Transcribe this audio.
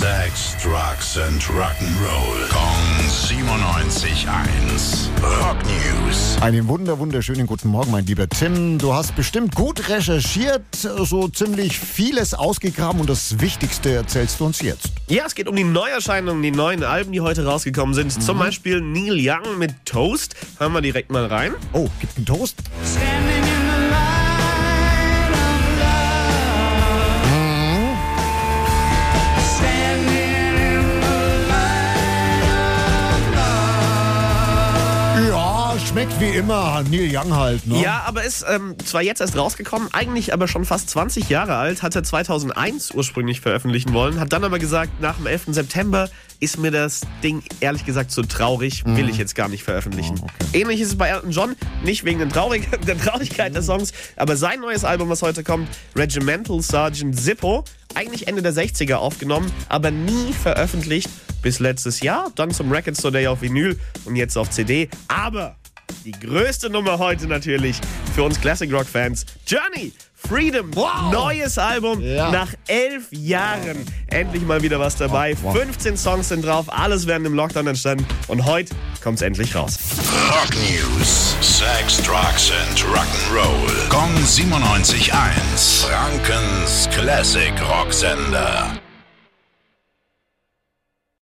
Sex, Drugs and Rock'n'Roll. Kong 97.1. Rock News. Einen wunder, wunderschönen guten Morgen, mein lieber Tim. Du hast bestimmt gut recherchiert, so ziemlich vieles ausgegraben und das Wichtigste erzählst du uns jetzt. Ja, es geht um die Neuerscheinungen, die neuen Alben, die heute rausgekommen sind. Zum Beispiel Neil Young mit Toast. Hören wir direkt mal rein. Oh, gibt einen Toast? Ja, schmeckt wie immer. Neil Young halt, ne? Ja, aber ist ähm, zwar jetzt erst rausgekommen, eigentlich aber schon fast 20 Jahre alt, hat er 2001 ursprünglich veröffentlichen wollen, hat dann aber gesagt, nach dem 11. September ist mir das Ding ehrlich gesagt zu traurig, will ich jetzt gar nicht veröffentlichen. Oh, okay. Ähnlich ist es bei Elton John, nicht wegen den Traurig der Traurigkeit der Songs, aber sein neues Album, was heute kommt, Regimental Sergeant Zippo, eigentlich Ende der 60er aufgenommen, aber nie veröffentlicht bis letztes Jahr, dann zum Record Store Day auf Vinyl und jetzt auf CD, aber die größte Nummer heute natürlich für uns Classic Rock Fans. Journey, Freedom, Wow. neues Album Ja. nach elf Jahren. Endlich mal wieder was dabei. Wow. 15 Songs sind drauf, alles während im Lockdown entstanden und heute kommt's endlich raus. Rock News. Sex, Drugs and Rock'n'Roll. Kong 97.1. Frankens Classic Rocksender.